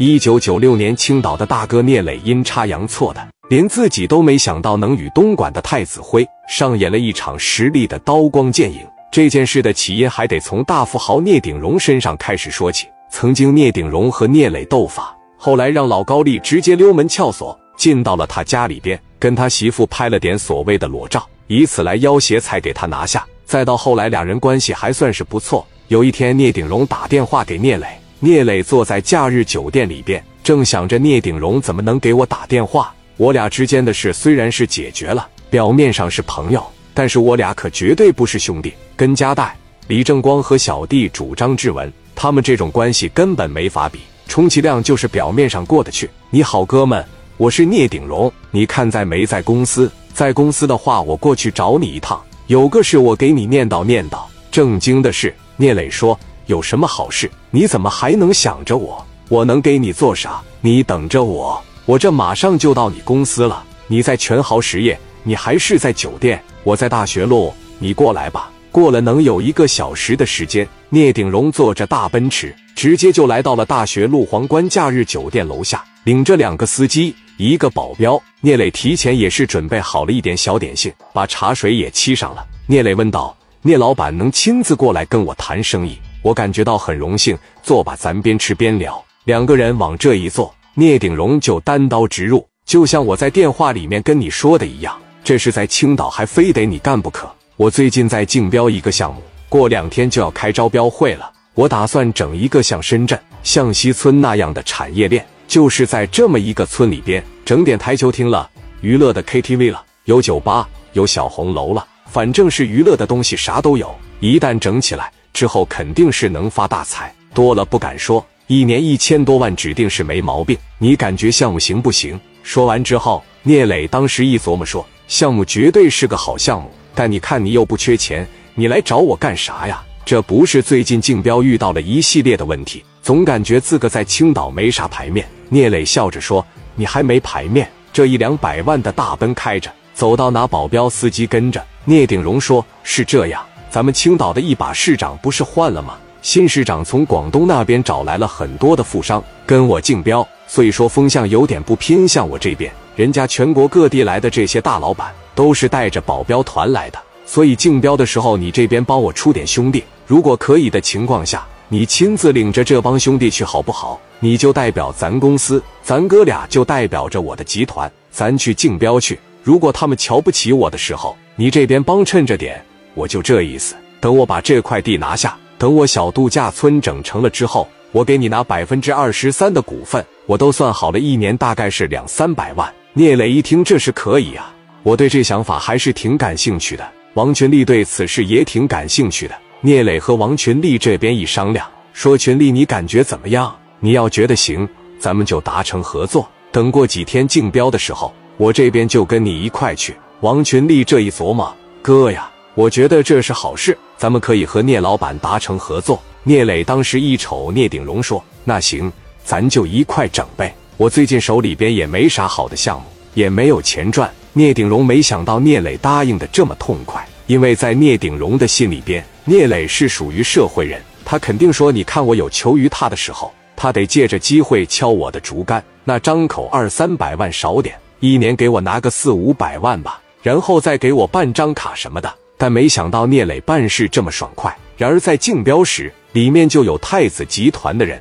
一九九六年，青岛的大哥聂磊阴差阳错的，连自己都没想到能与东莞的太子辉上演了一场实力的刀光剑影。这件事的起因还得从大富豪聂鼎荣身上开始说起。曾经聂鼎荣和聂磊斗法，后来让老高丽直接溜门撬锁进到了他家里边，跟他媳妇拍了点所谓的裸照，以此来要挟才给他拿下。再到后来，俩人关系还算是不错。有一天，聂鼎荣打电话给聂磊。聂磊坐在假日酒店里边，正想着聂鼎荣怎么能给我打电话。我俩之间的事虽然是解决了，表面上是朋友，但是我俩可绝对不是兄弟。跟家代、李正光和小弟主张质文，他们这种关系根本没法比，充其量就是表面上过得去。你好，哥们，我是聂鼎荣，你看在没在公司？在公司的话，我过去找你一趟，有个事我给你念叨念叨。正经的事，聂磊说。有什么好事？你怎么还能想着我？我能给你做啥？你等着我，我这马上就到你公司了。你在全豪实业，你还是在酒店？我在大学路，你过来吧。过了能有一个小时的时间，聂鼎荣坐着大奔驰，直接就来到了大学路皇冠假日酒店楼下，领着两个司机，一个保镖。聂磊提前也是准备好了一点小点心，把茶水也沏上了。聂磊问道：“聂老板能亲自过来跟我谈生意？”我感觉到很荣幸，坐吧，咱边吃边聊。两个人往这一坐，聂鼎荣就单刀直入，就像我在电话里面跟你说的一样，这是在青岛，还非得你干不可。我最近在竞标一个项目，过两天就要开招标会了。我打算整一个像深圳向西村那样的产业链，就是在这么一个村里边整点台球厅了，娱乐的 KTV 了，有酒吧，有小红楼了，反正是娱乐的东西啥都有。一旦整起来。之后肯定是能发大财，多了不敢说，一年一千多万指定是没毛病。你感觉项目行不行？说完之后，聂磊当时一琢磨说：“项目绝对是个好项目，但你看你又不缺钱，你来找我干啥呀？这不是最近竞标遇到了一系列的问题，总感觉自个在青岛没啥牌面。”聂磊笑着说：“你还没牌面？这一两百万的大奔开着，走到哪保镖司机跟着。”聂鼎荣说：“是这样。”咱们青岛的一把市长不是换了吗？新市长从广东那边找来了很多的富商跟我竞标，所以说风向有点不偏向我这边。人家全国各地来的这些大老板都是带着保镖团来的，所以竞标的时候你这边帮我出点兄弟，如果可以的情况下，你亲自领着这帮兄弟去好不好？你就代表咱公司，咱哥俩就代表着我的集团，咱去竞标去。如果他们瞧不起我的时候，你这边帮衬着点。我就这意思，等我把这块地拿下，等我小度假村整成了之后，我给你拿百分之二十三的股份，我都算好了，一年大概是两三百万。聂磊一听这是可以啊，我对这想法还是挺感兴趣的。王群力对此事也挺感兴趣的。聂磊和王群力这边一商量，说群力你感觉怎么样？你要觉得行，咱们就达成合作。等过几天竞标的时候，我这边就跟你一块去。王群力这一琢磨，哥呀。我觉得这是好事，咱们可以和聂老板达成合作。聂磊当时一瞅聂鼎荣说：“那行，咱就一块整呗。我最近手里边也没啥好的项目，也没有钱赚。”聂鼎荣没想到聂磊答应的这么痛快，因为在聂鼎荣的心里边，聂磊是属于社会人，他肯定说：“你看我有求于他的时候，他得借着机会敲我的竹竿。那张口二三百万少点，一年给我拿个四五百万吧，然后再给我办张卡什么的。”但没想到聂磊办事这么爽快。然而在竞标时，里面就有太子集团的人，